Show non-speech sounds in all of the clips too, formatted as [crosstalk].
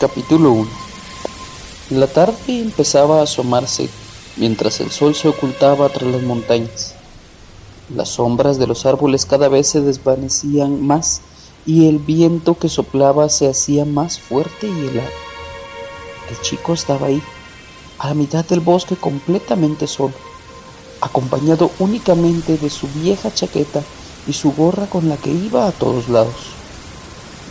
Capítulo 1 La tarde empezaba a asomarse mientras el sol se ocultaba tras las montañas. Las sombras de los árboles cada vez se desvanecían más y el viento que soplaba se hacía más fuerte y helado. El chico estaba ahí, a la mitad del bosque completamente solo, acompañado únicamente de su vieja chaqueta y su gorra con la que iba a todos lados.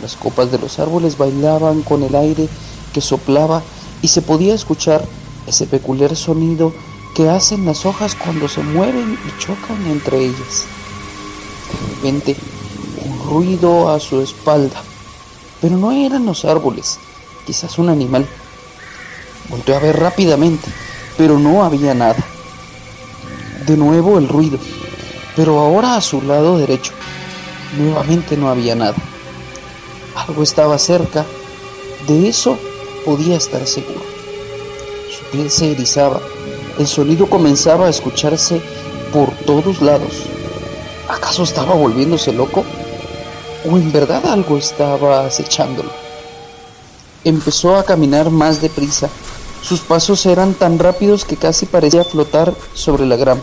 Las copas de los árboles bailaban con el aire que soplaba y se podía escuchar ese peculiar sonido que hacen las hojas cuando se mueven y chocan entre ellas. De repente, un ruido a su espalda, pero no eran los árboles, quizás un animal. Volteó a ver rápidamente, pero no había nada. De nuevo el ruido, pero ahora a su lado derecho. Nuevamente no había nada. Algo estaba cerca, de eso podía estar seguro. Su piel se erizaba, el sonido comenzaba a escucharse por todos lados. ¿Acaso estaba volviéndose loco? ¿O en verdad algo estaba acechándolo? Empezó a caminar más deprisa. Sus pasos eran tan rápidos que casi parecía flotar sobre la grama.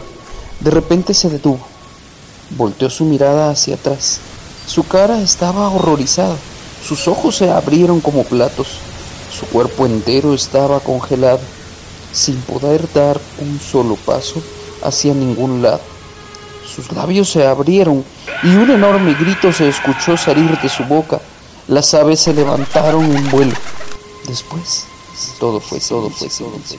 De repente se detuvo. Volteó su mirada hacia atrás. Su cara estaba horrorizada. Sus ojos se abrieron como platos. Su cuerpo entero estaba congelado, sin poder dar un solo paso hacia ningún lado. Sus labios se abrieron y un enorme grito se escuchó salir de su boca. Las aves se levantaron en vuelo. Después, todo fue, todo fue, todo fue.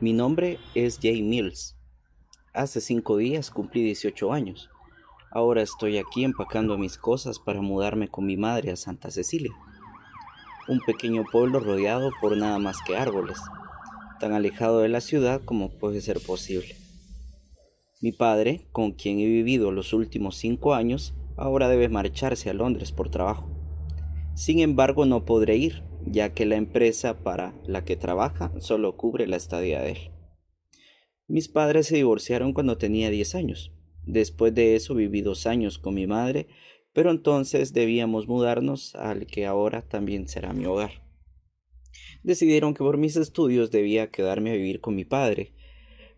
Mi nombre es Jay Mills. Hace cinco días cumplí 18 años. Ahora estoy aquí empacando mis cosas para mudarme con mi madre a Santa Cecilia, un pequeño pueblo rodeado por nada más que árboles, tan alejado de la ciudad como puede ser posible. Mi padre, con quien he vivido los últimos cinco años, ahora debe marcharse a Londres por trabajo. Sin embargo, no podré ir, ya que la empresa para la que trabaja solo cubre la estadía de él. Mis padres se divorciaron cuando tenía 10 años. Después de eso viví dos años con mi madre, pero entonces debíamos mudarnos al que ahora también será mi hogar. Decidieron que por mis estudios debía quedarme a vivir con mi padre,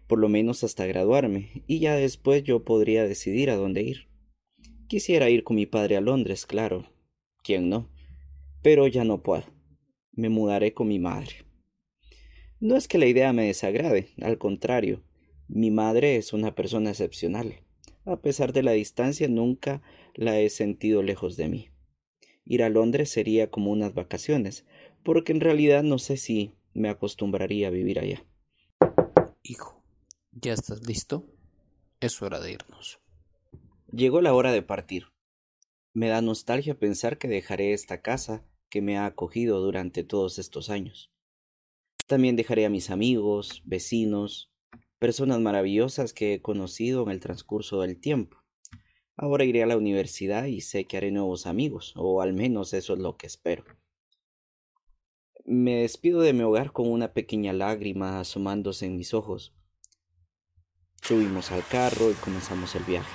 por lo menos hasta graduarme, y ya después yo podría decidir a dónde ir. Quisiera ir con mi padre a Londres, claro. ¿Quién no? Pero ya no puedo me mudaré con mi madre. No es que la idea me desagrade, al contrario, mi madre es una persona excepcional. A pesar de la distancia, nunca la he sentido lejos de mí. Ir a Londres sería como unas vacaciones, porque en realidad no sé si me acostumbraría a vivir allá. Hijo, ¿ya estás listo? Es hora de irnos. Llegó la hora de partir. Me da nostalgia pensar que dejaré esta casa que me ha acogido durante todos estos años. También dejaré a mis amigos, vecinos, personas maravillosas que he conocido en el transcurso del tiempo. Ahora iré a la universidad y sé que haré nuevos amigos, o al menos eso es lo que espero. Me despido de mi hogar con una pequeña lágrima asomándose en mis ojos. Subimos al carro y comenzamos el viaje.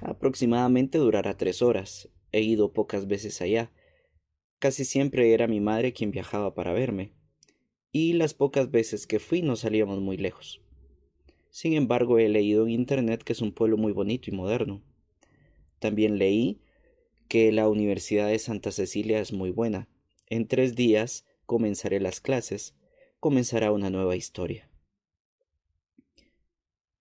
Aproximadamente durará tres horas. He ido pocas veces allá, Casi siempre era mi madre quien viajaba para verme, y las pocas veces que fui no salíamos muy lejos. Sin embargo, he leído en Internet que es un pueblo muy bonito y moderno. También leí que la Universidad de Santa Cecilia es muy buena. En tres días comenzaré las clases, comenzará una nueva historia.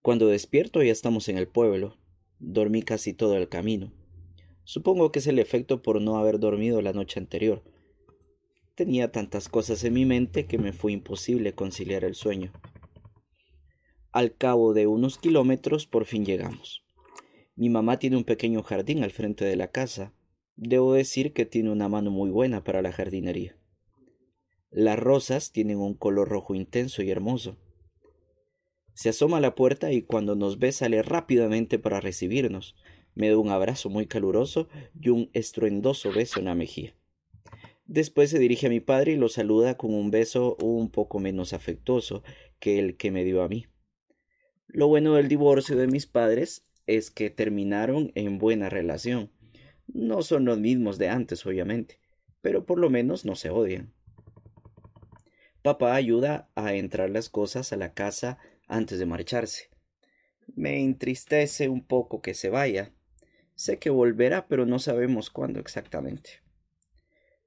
Cuando despierto ya estamos en el pueblo. Dormí casi todo el camino. Supongo que es el efecto por no haber dormido la noche anterior. Tenía tantas cosas en mi mente que me fue imposible conciliar el sueño. Al cabo de unos kilómetros por fin llegamos. Mi mamá tiene un pequeño jardín al frente de la casa. Debo decir que tiene una mano muy buena para la jardinería. Las rosas tienen un color rojo intenso y hermoso. Se asoma a la puerta y cuando nos ve sale rápidamente para recibirnos, me dio un abrazo muy caluroso y un estruendoso beso en la mejilla. Después se dirige a mi padre y lo saluda con un beso un poco menos afectuoso que el que me dio a mí. Lo bueno del divorcio de mis padres es que terminaron en buena relación. No son los mismos de antes, obviamente, pero por lo menos no se odian. Papá ayuda a entrar las cosas a la casa antes de marcharse. Me entristece un poco que se vaya. Sé que volverá, pero no sabemos cuándo exactamente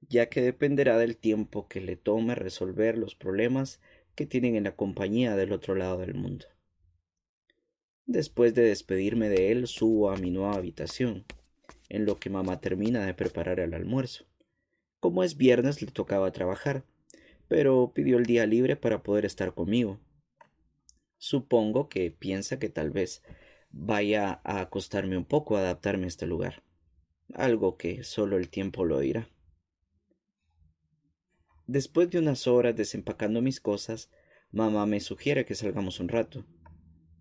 ya que dependerá del tiempo que le tome resolver los problemas que tienen en la compañía del otro lado del mundo. Después de despedirme de él, subo a mi nueva habitación, en lo que mamá termina de preparar el almuerzo. Como es viernes, le tocaba trabajar, pero pidió el día libre para poder estar conmigo. Supongo que piensa que tal vez vaya a acostarme un poco a adaptarme a este lugar, algo que solo el tiempo lo dirá. Después de unas horas desempacando mis cosas, mamá me sugiere que salgamos un rato.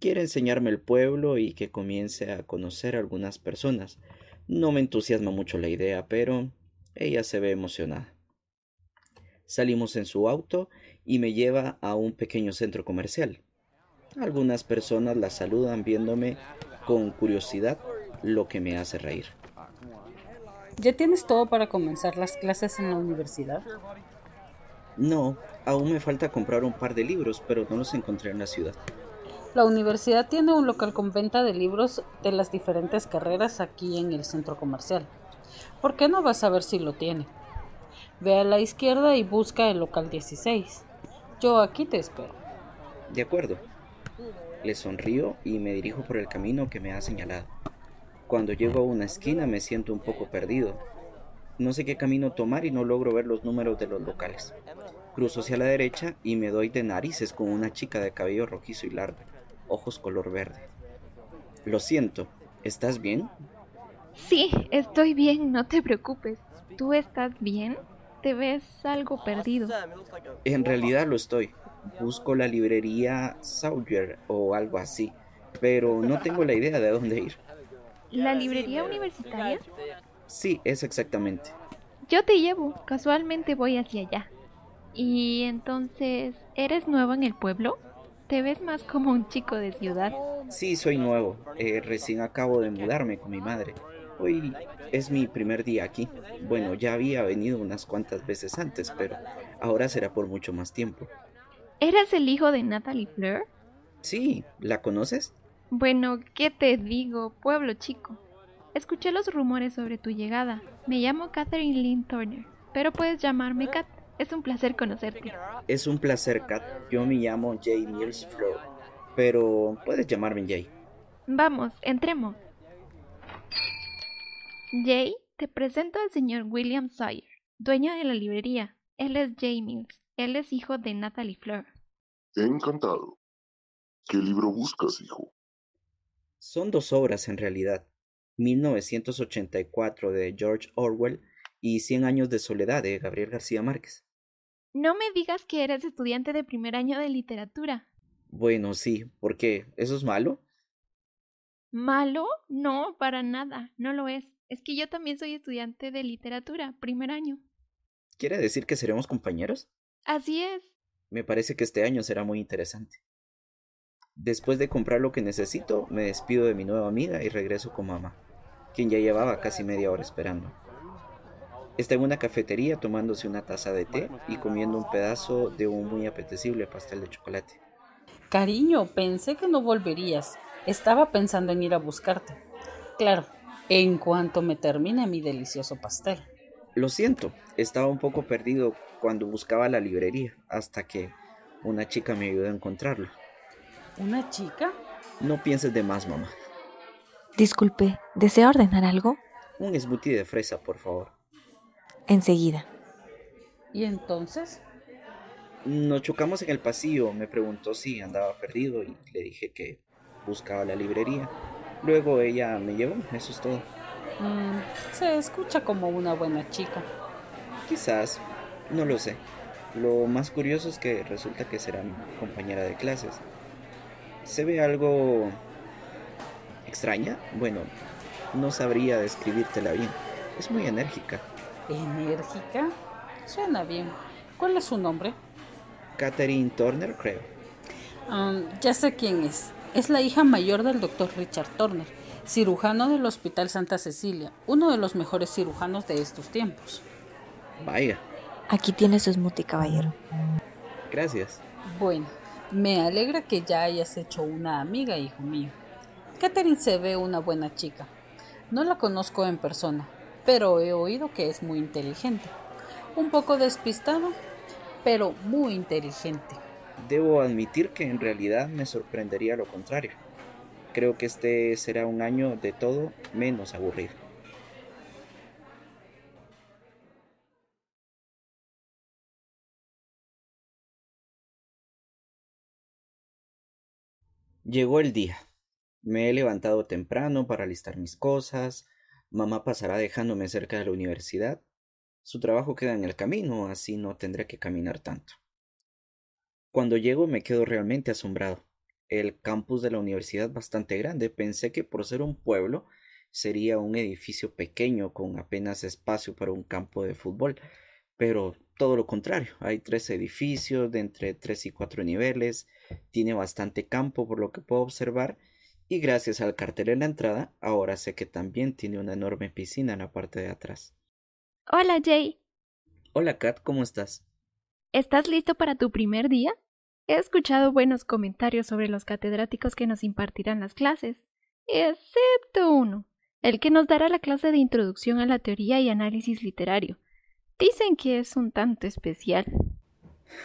Quiere enseñarme el pueblo y que comience a conocer a algunas personas. No me entusiasma mucho la idea, pero ella se ve emocionada. Salimos en su auto y me lleva a un pequeño centro comercial. Algunas personas la saludan viéndome con curiosidad, lo que me hace reír. ¿Ya tienes todo para comenzar las clases en la universidad? No, aún me falta comprar un par de libros, pero no los encontré en la ciudad. La universidad tiene un local con venta de libros de las diferentes carreras aquí en el centro comercial. ¿Por qué no vas a ver si lo tiene? Ve a la izquierda y busca el local 16. Yo aquí te espero. De acuerdo. Le sonrío y me dirijo por el camino que me ha señalado. Cuando llego a una esquina me siento un poco perdido, no sé qué camino tomar y no logro ver los números de los locales. Cruzo hacia la derecha y me doy de narices con una chica de cabello rojizo y largo, ojos color verde. Lo siento, ¿estás bien? Sí, estoy bien, no te preocupes. ¿Tú estás bien? Te ves algo perdido. En realidad lo estoy. Busco la librería Sawyer o algo así, pero no tengo la idea de dónde ir. ¿La librería universitaria? Sí, es exactamente. Yo te llevo, casualmente voy hacia allá. Y entonces, ¿eres nuevo en el pueblo? ¿Te ves más como un chico de ciudad? Sí, soy nuevo. Eh, recién acabo de mudarme con mi madre. Hoy es mi primer día aquí. Bueno, ya había venido unas cuantas veces antes, pero ahora será por mucho más tiempo. ¿Eres el hijo de Natalie Fleur? Sí, ¿la conoces? Bueno, ¿qué te digo? Pueblo chico. Escuché los rumores sobre tu llegada. Me llamo Catherine Lynn Turner, pero puedes llamarme Kat. Es un placer conocerte. Es un placer, Kat. Yo me llamo Jay Mills Fleur, pero puedes llamarme Jay. Vamos, entremos. Jay, te presento al señor William Sawyer, dueño de la librería. Él es Jay Mills. Él es hijo de Natalie Fleur. Encantado. ¿Qué libro buscas, hijo? Son dos obras en realidad. 1984 de George Orwell y Cien años de soledad de Gabriel García Márquez. No me digas que eres estudiante de primer año de literatura. Bueno, sí, ¿por qué? ¿Eso es malo? ¿Malo? No, para nada, no lo es. Es que yo también soy estudiante de literatura, primer año. ¿Quiere decir que seremos compañeros? Así es. Me parece que este año será muy interesante. Después de comprar lo que necesito, me despido de mi nueva amiga y regreso con mamá quien ya llevaba casi media hora esperando. Está en una cafetería tomándose una taza de té y comiendo un pedazo de un muy apetecible pastel de chocolate. Cariño, pensé que no volverías. Estaba pensando en ir a buscarte. Claro, en cuanto me termine mi delicioso pastel. Lo siento, estaba un poco perdido cuando buscaba la librería, hasta que una chica me ayudó a encontrarlo. ¿Una chica? No pienses de más, mamá. Disculpe, ¿desea ordenar algo? Un smoothie de fresa, por favor. Enseguida. ¿Y entonces? Nos chocamos en el pasillo. Me preguntó si andaba perdido y le dije que buscaba la librería. Luego ella me llevó, eso es todo. Mm, se escucha como una buena chica. Quizás, no lo sé. Lo más curioso es que resulta que será mi compañera de clases. Se ve algo ¿Extraña? Bueno, no sabría describírtela bien. Es muy enérgica. ¿Enérgica? Suena bien. ¿Cuál es su nombre? Catherine Turner, creo. Um, ya sé quién es. Es la hija mayor del doctor Richard Turner, cirujano del Hospital Santa Cecilia, uno de los mejores cirujanos de estos tiempos. Vaya, Aquí tiene su smoothie, caballero. gracias. Bueno, me alegra que ya hayas hecho una amiga, hijo mío. Catherine se ve una buena chica. No la conozco en persona, pero he oído que es muy inteligente. Un poco despistado, pero muy inteligente. Debo admitir que en realidad me sorprendería lo contrario. Creo que este será un año de todo menos aburrido. Llegó el día. Me he levantado temprano para alistar mis cosas. Mamá pasará dejándome cerca de la universidad. Su trabajo queda en el camino, así no tendré que caminar tanto. Cuando llego me quedo realmente asombrado. El campus de la universidad es bastante grande. Pensé que por ser un pueblo sería un edificio pequeño con apenas espacio para un campo de fútbol, pero todo lo contrario. Hay tres edificios de entre tres y cuatro niveles, tiene bastante campo por lo que puedo observar y gracias al cartel en la entrada ahora sé que también tiene una enorme piscina en la parte de atrás. Hola Jay, Hola Kat, ¿cómo estás? ¿estás listo para tu primer día? He escuchado buenos comentarios sobre los catedráticos que nos impartirán las clases, excepto uno, el que nos dará la clase de introducción a la teoría y análisis literario. Dicen que es un tanto especial.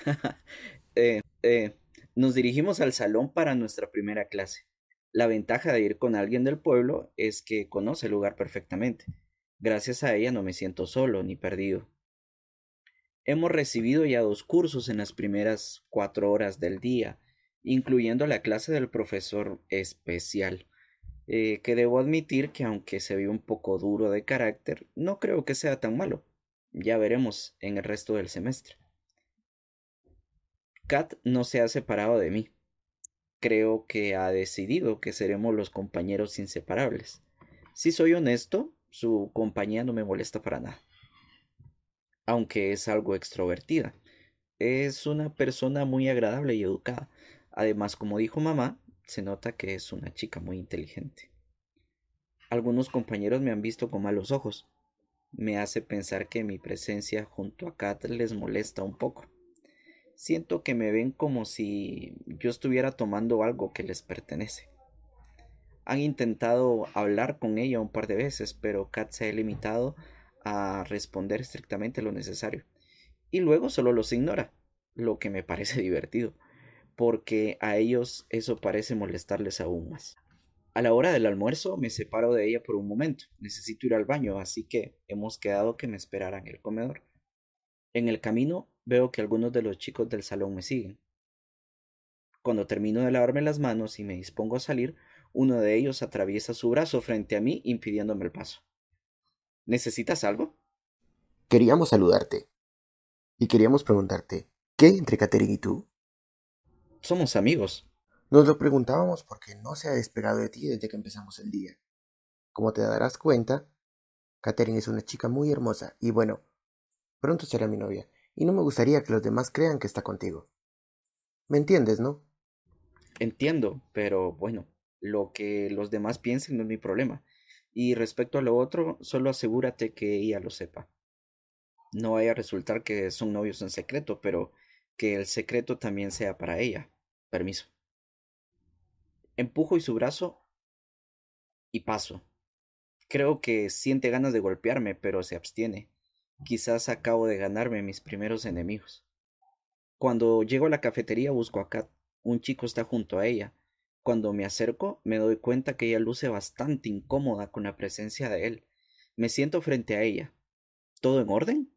[laughs] eh, eh, nos dirigimos al salón para nuestra primera clase. La ventaja de ir con alguien del pueblo es que conoce el lugar perfectamente. Gracias a ella no me siento solo ni perdido. Hemos recibido ya dos cursos en las primeras cuatro horas del día, incluyendo la clase del profesor especial, eh, que debo admitir que aunque se ve un poco duro de carácter, no creo que sea tan malo. Ya veremos en el resto del semestre. Kat no se ha separado de mí. Creo que ha decidido que seremos los compañeros inseparables. Si soy honesto, su compañía no me molesta para nada. Aunque es algo extrovertida. Es una persona muy agradable y educada. Además, como dijo mamá, se nota que es una chica muy inteligente. Algunos compañeros me han visto con malos ojos. Me hace pensar que mi presencia junto a Kat les molesta un poco. Siento que me ven como si yo estuviera tomando algo que les pertenece. Han intentado hablar con ella un par de veces, pero Kat se ha limitado a responder estrictamente lo necesario. Y luego solo los ignora, lo que me parece [laughs] divertido, porque a ellos eso parece molestarles aún más. A la hora del almuerzo me separo de ella por un momento. Necesito ir al baño, así que hemos quedado que me esperara en el comedor. En el camino veo que algunos de los chicos del salón me siguen. Cuando termino de lavarme las manos y me dispongo a salir, uno de ellos atraviesa su brazo frente a mí impidiéndome el paso. ¿Necesitas algo? Queríamos saludarte. Y queríamos preguntarte, ¿qué hay entre Catherine y tú? Somos amigos. Nos lo preguntábamos porque no se ha despegado de ti desde que empezamos el día. Como te darás cuenta, Catherine es una chica muy hermosa y bueno, pronto será mi novia, y no me gustaría que los demás crean que está contigo. ¿Me entiendes, no? Entiendo, pero bueno, lo que los demás piensen no es mi problema. Y respecto a lo otro, solo asegúrate que ella lo sepa. No vaya a resultar que son novios en secreto, pero que el secreto también sea para ella. Permiso. Empujo y su brazo y paso. Creo que siente ganas de golpearme, pero se abstiene. Quizás acabo de ganarme mis primeros enemigos. Cuando llego a la cafetería busco a Kat. Un chico está junto a ella. Cuando me acerco me doy cuenta que ella luce bastante incómoda con la presencia de él. Me siento frente a ella. ¿Todo en orden?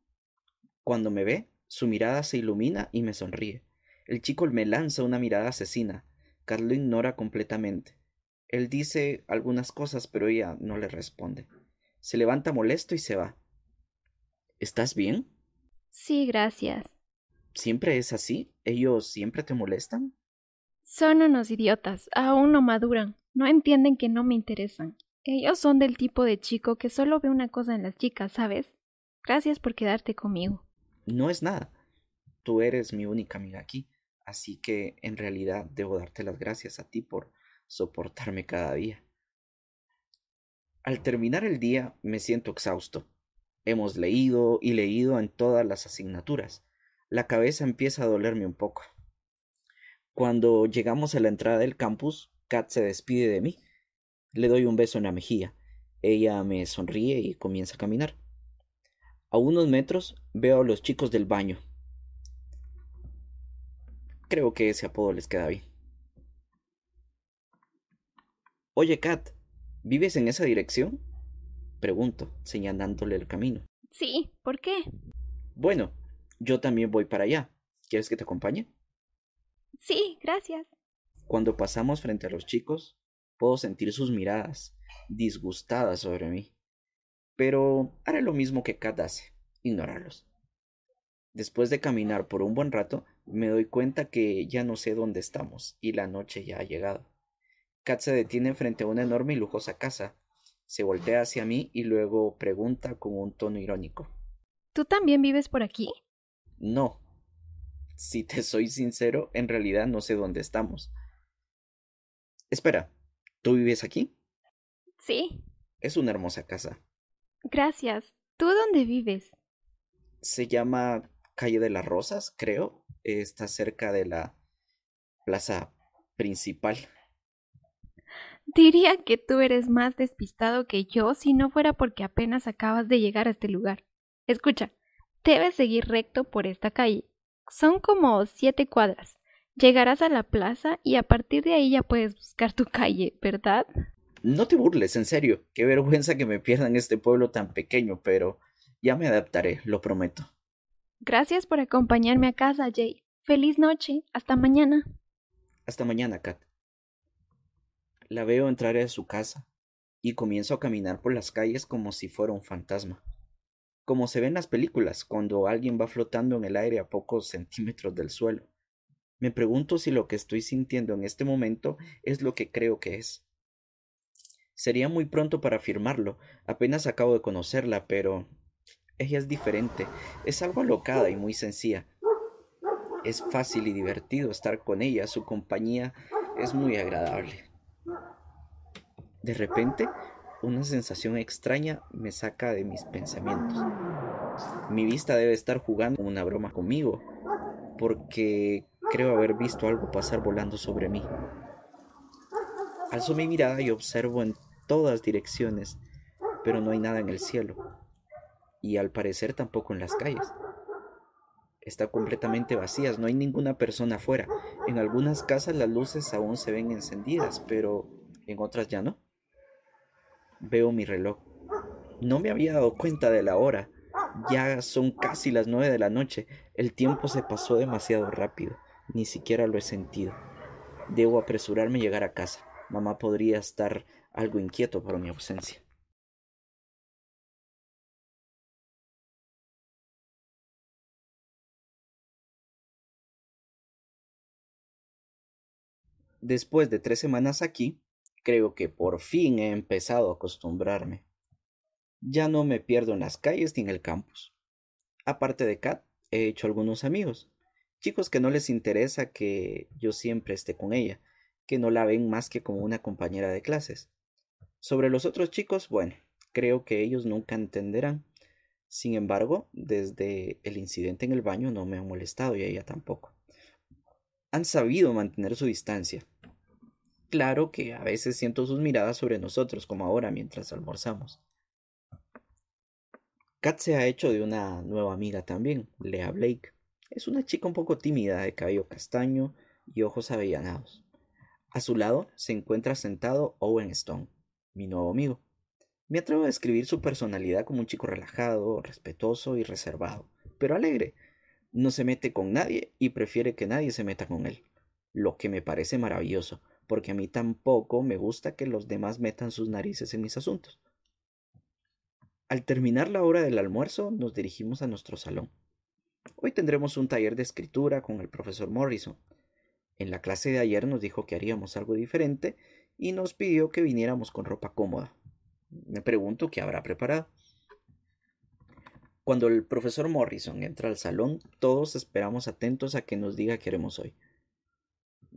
Cuando me ve, su mirada se ilumina y me sonríe. El chico me lanza una mirada asesina. Kat lo ignora completamente. Él dice algunas cosas, pero ella no le responde. Se levanta molesto y se va. ¿Estás bien? Sí, gracias. ¿Siempre es así? ¿Ellos siempre te molestan? Son unos idiotas, aún no maduran, no entienden que no me interesan. Ellos son del tipo de chico que solo ve una cosa en las chicas, ¿sabes? Gracias por quedarte conmigo. no es nada. Tú eres mi única amiga aquí, así que en realidad debo darte las gracias a ti por soportarme cada día. Al terminar el día me siento exhausto. Hemos leído y leído en todas las asignaturas. La cabeza empieza a dolerme un poco. Cuando llegamos a la entrada del campus, Kat se despide de mí. Le doy un beso en la mejilla. Ella me sonríe y comienza a caminar. A unos metros veo a los chicos del baño. Creo que ese apodo les queda bien. Oye, Kat, ¿vives en esa dirección? Pregunto, señalándole el camino. Sí, ¿por qué? Bueno, yo también voy para allá. ¿Quieres que te acompañe? Sí, gracias. Cuando pasamos frente a los chicos, puedo sentir sus miradas, disgustadas sobre mí. Pero haré lo mismo que Kat hace, ignorarlos. Después de caminar por un buen rato, me doy cuenta que ya no sé dónde estamos y la noche ya ha llegado. Kat se detiene frente a una enorme y lujosa casa. Se voltea hacia mí y luego pregunta con un tono irónico. ¿Tú también vives por aquí? No. Si te soy sincero, en realidad no sé dónde estamos. Espera, ¿tú vives aquí? Sí. Es una hermosa casa. Gracias. ¿Tú dónde vives? Se llama Calle de las Rosas, creo. Está cerca de la plaza principal. Diría que tú eres más despistado que yo si no fuera porque apenas acabas de llegar a este lugar. Escucha, debes seguir recto por esta calle. Son como siete cuadras. Llegarás a la plaza y a partir de ahí ya puedes buscar tu calle, ¿verdad? No te burles, en serio. Qué vergüenza que me pierda en este pueblo tan pequeño, pero ya me adaptaré, lo prometo. Gracias por acompañarme a casa, Jay. Feliz noche. Hasta mañana. Hasta mañana, Kat. La veo entrar a su casa y comienzo a caminar por las calles como si fuera un fantasma. Como se ve en las películas, cuando alguien va flotando en el aire a pocos centímetros del suelo. Me pregunto si lo que estoy sintiendo en este momento es lo que creo que es. Sería muy pronto para afirmarlo, apenas acabo de conocerla, pero ella es diferente, es algo alocada y muy sencilla. Es fácil y divertido estar con ella, su compañía es muy agradable. De repente, una sensación extraña me saca de mis pensamientos. Mi vista debe estar jugando una broma conmigo, porque creo haber visto algo pasar volando sobre mí. Alzo mi mirada y observo en todas direcciones, pero no hay nada en el cielo, y al parecer tampoco en las calles. Está completamente vacías, no hay ninguna persona afuera. En algunas casas las luces aún se ven encendidas, pero en otras ya no. Veo mi reloj. No me había dado cuenta de la hora. Ya son casi las nueve de la noche. El tiempo se pasó demasiado rápido. Ni siquiera lo he sentido. Debo apresurarme a llegar a casa. Mamá podría estar algo inquieto por mi ausencia. Después de tres semanas aquí, creo que por fin he empezado a acostumbrarme. Ya no me pierdo en las calles ni en el campus. Aparte de Kat, he hecho algunos amigos, chicos que no les interesa que yo siempre esté con ella, que no la ven más que como una compañera de clases. Sobre los otros chicos, bueno, creo que ellos nunca entenderán. Sin embargo, desde el incidente en el baño no me han molestado y ella tampoco. Han sabido mantener su distancia. Claro que a veces siento sus miradas sobre nosotros, como ahora mientras almorzamos. Kat se ha hecho de una nueva amiga también, Lea Blake. Es una chica un poco tímida, de cabello castaño y ojos avellanados. A su lado se encuentra sentado Owen Stone, mi nuevo amigo. Me atrevo a describir su personalidad como un chico relajado, respetuoso y reservado, pero alegre. No se mete con nadie y prefiere que nadie se meta con él, lo que me parece maravilloso, porque a mí tampoco me gusta que los demás metan sus narices en mis asuntos. Al terminar la hora del almuerzo, nos dirigimos a nuestro salón. Hoy tendremos un taller de escritura con el profesor Morrison. En la clase de ayer nos dijo que haríamos algo diferente y nos pidió que viniéramos con ropa cómoda. Me pregunto qué habrá preparado. Cuando el profesor Morrison entra al salón, todos esperamos atentos a que nos diga qué haremos hoy.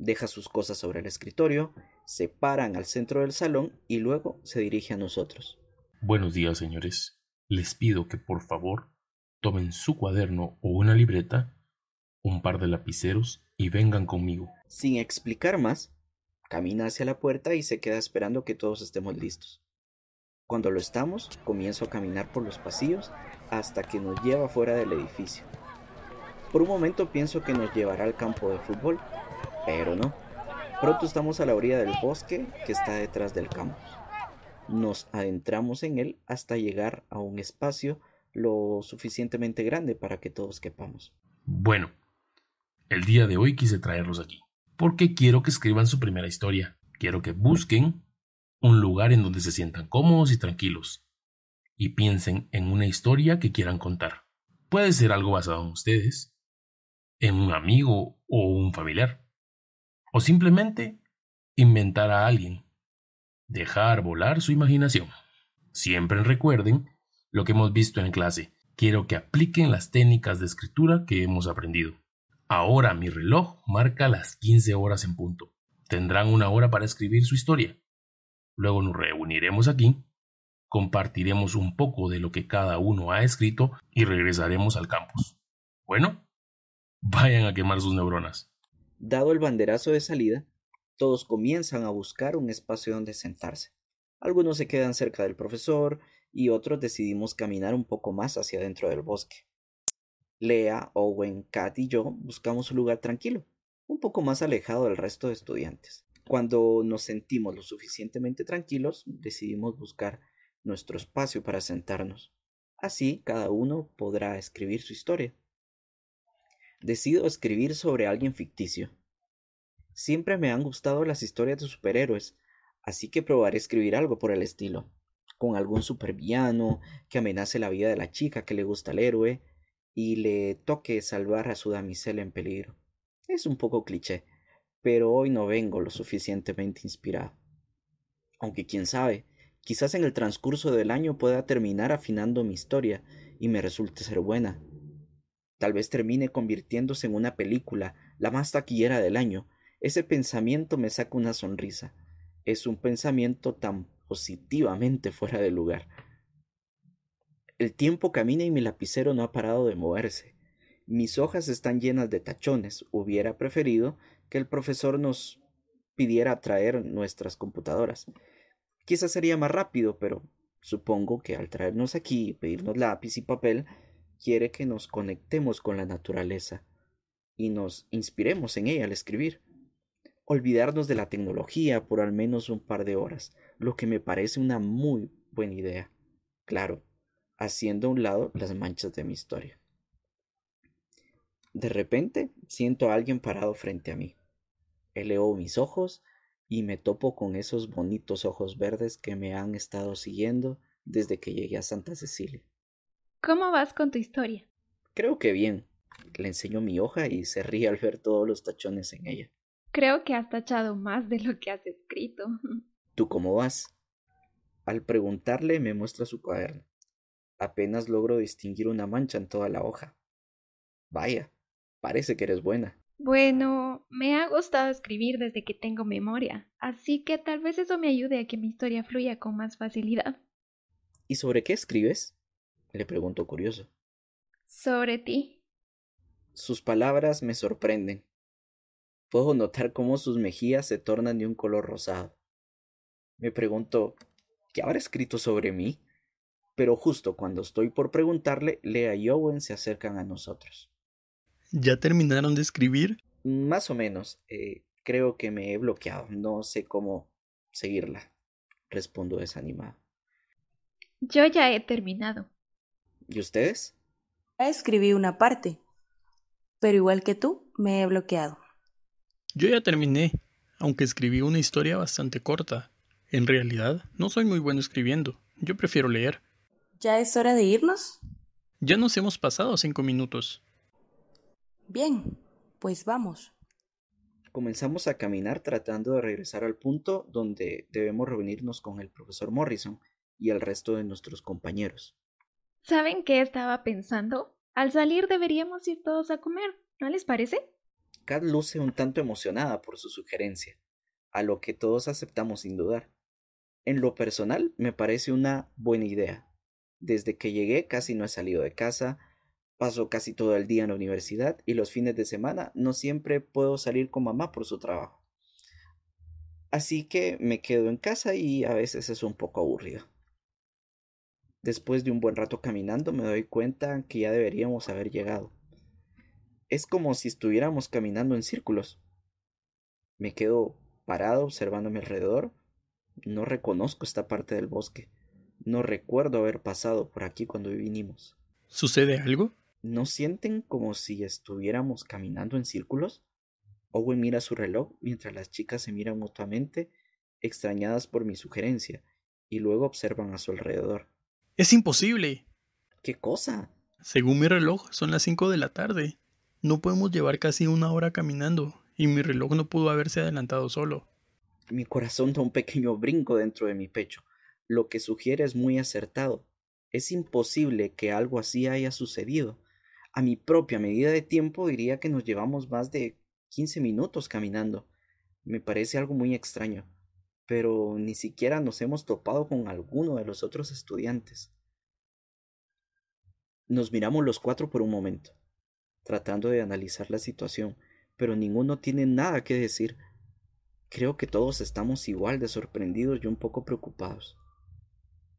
Deja sus cosas sobre el escritorio, se paran al centro del salón y luego se dirige a nosotros. Buenos días, señores. Les pido que por favor tomen su cuaderno o una libreta, un par de lapiceros y vengan conmigo. Sin explicar más, camina hacia la puerta y se queda esperando que todos estemos listos. Cuando lo estamos, comienzo a caminar por los pasillos hasta que nos lleva fuera del edificio. Por un momento pienso que nos llevará al campo de fútbol, pero no. Pronto estamos a la orilla del bosque que está detrás del campus. Nos adentramos en él hasta llegar a un espacio lo suficientemente grande para que todos quepamos. Bueno, el día de hoy quise traerlos aquí, porque quiero que escriban su primera historia. Quiero que busquen un lugar en donde se sientan cómodos y tranquilos, y piensen en una historia que quieran contar. Puede ser algo basado en ustedes, en un amigo o un familiar, o simplemente inventar a alguien, dejar volar su imaginación. Siempre recuerden lo que hemos visto en clase. Quiero que apliquen las técnicas de escritura que hemos aprendido. Ahora mi reloj marca las 15 horas en punto. Tendrán una hora para escribir su historia. Luego nos reuniremos aquí, compartiremos un poco de lo que cada uno ha escrito y regresaremos al campus. Bueno, vayan a quemar sus neuronas. Dado el banderazo de salida, todos comienzan a buscar un espacio donde sentarse. Algunos se quedan cerca del profesor y otros decidimos caminar un poco más hacia dentro del bosque. Lea, Owen, Kat y yo buscamos un lugar tranquilo, un poco más alejado del resto de estudiantes. Cuando nos sentimos lo suficientemente tranquilos, decidimos buscar nuestro espacio para sentarnos. Así cada uno podrá escribir su historia. Decido escribir sobre alguien ficticio. Siempre me han gustado las historias de superhéroes, así que probaré escribir algo por el estilo, con algún supervillano que amenace la vida de la chica que le gusta al héroe y le toque salvar a su damisela en peligro. Es un poco cliché, pero hoy no vengo lo suficientemente inspirado. Aunque quién sabe, quizás en el transcurso del año pueda terminar afinando mi historia y me resulte ser buena. Tal vez termine convirtiéndose en una película, la más taquillera del año. Ese pensamiento me saca una sonrisa. Es un pensamiento tan positivamente fuera de lugar. El tiempo camina y mi lapicero no ha parado de moverse. Mis hojas están llenas de tachones. Hubiera preferido que el profesor nos pidiera traer nuestras computadoras. Quizás sería más rápido, pero supongo que al traernos aquí pedirnos lápiz y papel, quiere que nos conectemos con la naturaleza y nos inspiremos en ella al escribir. Olvidarnos de la tecnología por al menos un par de horas, lo que me parece una muy buena idea. Claro, haciendo a un lado las manchas de mi historia. De repente siento a alguien parado frente a mí. Eleo mis ojos y me topo con esos bonitos ojos verdes que me han estado siguiendo desde que llegué a Santa Cecilia. ¿Cómo vas con tu historia? Creo que bien. Le enseño mi hoja y se ríe al ver todos los tachones en ella. Creo que has tachado más de lo que has escrito. [laughs] ¿Tú cómo vas? Al preguntarle me muestra su cuaderno. Apenas logro distinguir una mancha en toda la hoja. Vaya, parece que eres buena. Bueno, me ha gustado escribir desde que tengo memoria, así que tal vez eso me ayude a que mi historia fluya con más facilidad. ¿Y sobre qué escribes? Le pregunto curioso. Sobre ti. Sus palabras me sorprenden. Puedo notar cómo sus mejillas se tornan de un color rosado. Me pregunto, ¿qué habrá escrito sobre mí? Pero justo cuando estoy por preguntarle, Lea y Owen se acercan a nosotros. ¿Ya terminaron de escribir? Más o menos. Eh, creo que me he bloqueado. No sé cómo seguirla. Respondo desanimado. Yo ya he terminado. ¿Y ustedes? Ya escribí una parte. Pero igual que tú, me he bloqueado. Yo ya terminé, aunque escribí una historia bastante corta. En realidad, no soy muy bueno escribiendo. Yo prefiero leer. ¿Ya es hora de irnos? Ya nos hemos pasado cinco minutos. Bien, pues vamos. Comenzamos a caminar tratando de regresar al punto donde debemos reunirnos con el profesor Morrison y el resto de nuestros compañeros. ¿Saben qué estaba pensando? Al salir deberíamos ir todos a comer, ¿no les parece? Kat luce un tanto emocionada por su sugerencia, a lo que todos aceptamos sin dudar. En lo personal, me parece una buena idea. Desde que llegué casi no he salido de casa, paso casi todo el día en la universidad y los fines de semana no siempre puedo salir con mamá por su trabajo. Así que me quedo en casa y a veces es un poco aburrido. Después de un buen rato caminando me doy cuenta que ya deberíamos haber llegado. Es como si estuviéramos caminando en círculos. Me quedo parado observando a mi alrededor. No reconozco esta parte del bosque. No recuerdo haber pasado por aquí cuando vinimos. ¿Sucede algo? ¿No sienten como si estuviéramos caminando en círculos? Owen mira su reloj mientras las chicas se miran mutuamente, extrañadas por mi sugerencia, y luego observan a su alrededor. Es imposible. ¿Qué cosa? Según mi reloj, son las cinco de la tarde. No podemos llevar casi una hora caminando, y mi reloj no pudo haberse adelantado solo. Mi corazón da un pequeño brinco dentro de mi pecho. Lo que sugiere es muy acertado. Es imposible que algo así haya sucedido. A mi propia medida de tiempo diría que nos llevamos más de quince minutos caminando. Me parece algo muy extraño pero ni siquiera nos hemos topado con alguno de los otros estudiantes. Nos miramos los cuatro por un momento, tratando de analizar la situación, pero ninguno tiene nada que decir. Creo que todos estamos igual de sorprendidos y un poco preocupados.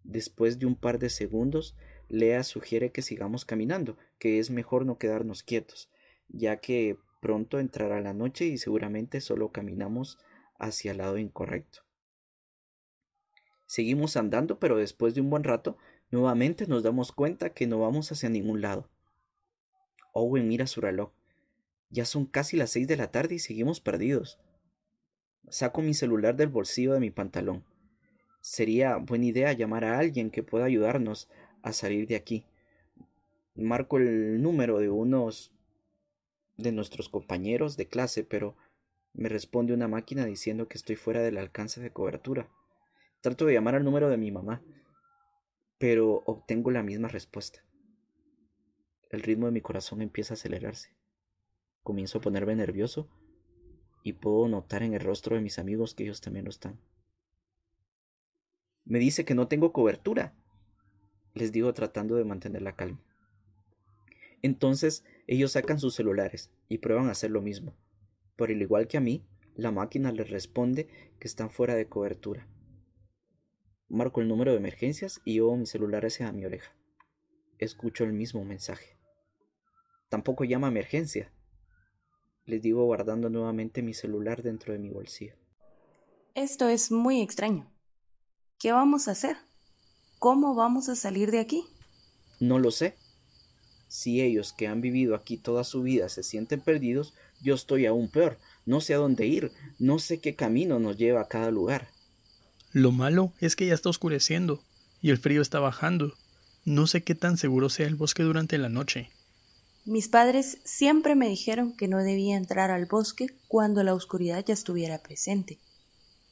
Después de un par de segundos, Lea sugiere que sigamos caminando, que es mejor no quedarnos quietos, ya que pronto entrará la noche y seguramente solo caminamos hacia el lado incorrecto. Seguimos andando, pero después de un buen rato, nuevamente nos damos cuenta que no vamos hacia ningún lado. Owen mira su reloj. Ya son casi las seis de la tarde y seguimos perdidos. Saco mi celular del bolsillo de mi pantalón. Sería buena idea llamar a alguien que pueda ayudarnos a salir de aquí. Marco el número de unos de nuestros compañeros de clase, pero me responde una máquina diciendo que estoy fuera del alcance de cobertura. Trato de llamar al número de mi mamá, pero obtengo la misma respuesta. El ritmo de mi corazón empieza a acelerarse. Comienzo a ponerme nervioso y puedo notar en el rostro de mis amigos que ellos también lo están. Me dice que no tengo cobertura, les digo tratando de mantener la calma. Entonces ellos sacan sus celulares y prueban a hacer lo mismo. Por el igual que a mí, la máquina les responde que están fuera de cobertura. Marco el número de emergencias y llevo mi celular hacia mi oreja. Escucho el mismo mensaje. Tampoco llama emergencia. Les digo guardando nuevamente mi celular dentro de mi bolsillo. Esto es muy extraño. ¿Qué vamos a hacer? ¿Cómo vamos a salir de aquí? No lo sé. Si ellos que han vivido aquí toda su vida se sienten perdidos, yo estoy aún peor. No sé a dónde ir, no sé qué camino nos lleva a cada lugar. Lo malo es que ya está oscureciendo y el frío está bajando. No sé qué tan seguro sea el bosque durante la noche. Mis padres siempre me dijeron que no debía entrar al bosque cuando la oscuridad ya estuviera presente.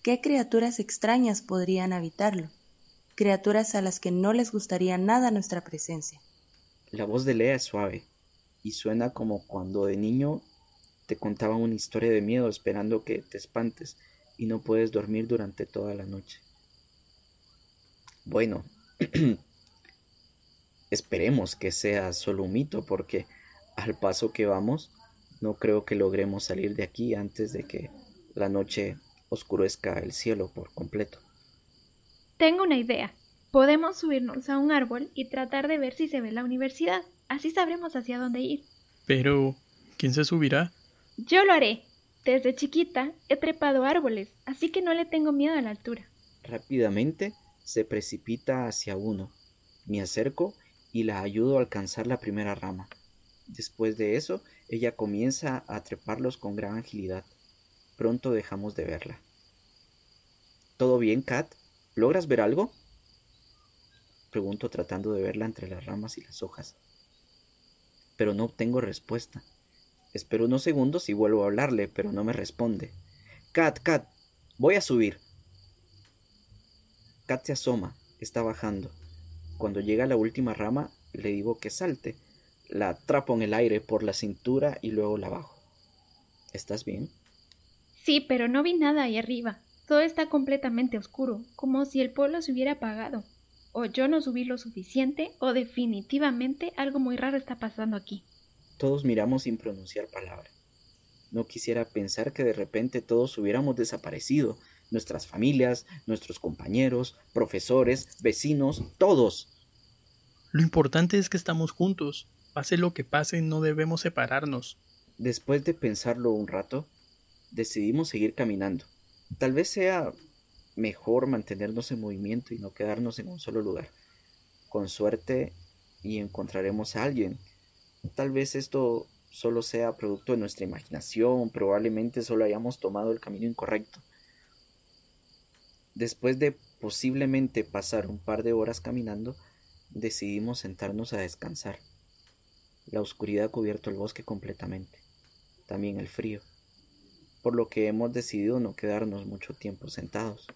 ¿Qué criaturas extrañas podrían habitarlo? Criaturas a las que no les gustaría nada nuestra presencia. La voz de Lea es suave y suena como cuando de niño te contaban una historia de miedo esperando que te espantes y no puedes dormir durante toda la noche. Bueno, [clears throat] esperemos que sea solo un mito porque al paso que vamos no creo que logremos salir de aquí antes de que la noche oscurezca el cielo por completo. Tengo una idea. Podemos subirnos a un árbol y tratar de ver si se ve la universidad. Así sabremos hacia dónde ir. Pero, ¿quién se subirá? Yo lo haré. Desde chiquita he trepado árboles, así que no le tengo miedo a la altura. Rápidamente se precipita hacia uno. Me acerco y la ayudo a alcanzar la primera rama. Después de eso, ella comienza a treparlos con gran agilidad. Pronto dejamos de verla. ¿Todo bien, Kat? ¿Logras ver algo? Pregunto tratando de verla entre las ramas y las hojas. Pero no obtengo respuesta. Espero unos segundos y vuelvo a hablarle, pero no me responde. Kat, Kat, voy a subir. Kat se asoma, está bajando. Cuando llega a la última rama, Le digo que salte. La atrapo en el aire por la cintura y luego la bajo. ¿Estás bien? Sí, pero no vi nada ahí arriba. Todo está completamente oscuro, como si el pueblo se hubiera apagado. O yo no subí lo suficiente, o definitivamente algo muy raro está pasando aquí. Todos miramos sin pronunciar palabra. No quisiera pensar que de repente todos hubiéramos desaparecido, nuestras familias, nuestros compañeros, profesores, vecinos, todos. Lo importante es que estamos juntos. Pase lo que pase, no debemos separarnos. Después de pensarlo un rato, decidimos seguir caminando. Tal vez sea mejor mantenernos en movimiento y no quedarnos en un solo lugar. Con suerte y encontraremos a alguien. Tal vez esto solo sea producto de nuestra imaginación, probablemente solo hayamos tomado el camino incorrecto. Después de posiblemente pasar un par de horas caminando, decidimos sentarnos a descansar. La oscuridad ha cubierto el bosque completamente, también el frío, por lo que hemos decidido no quedarnos mucho tiempo sentados.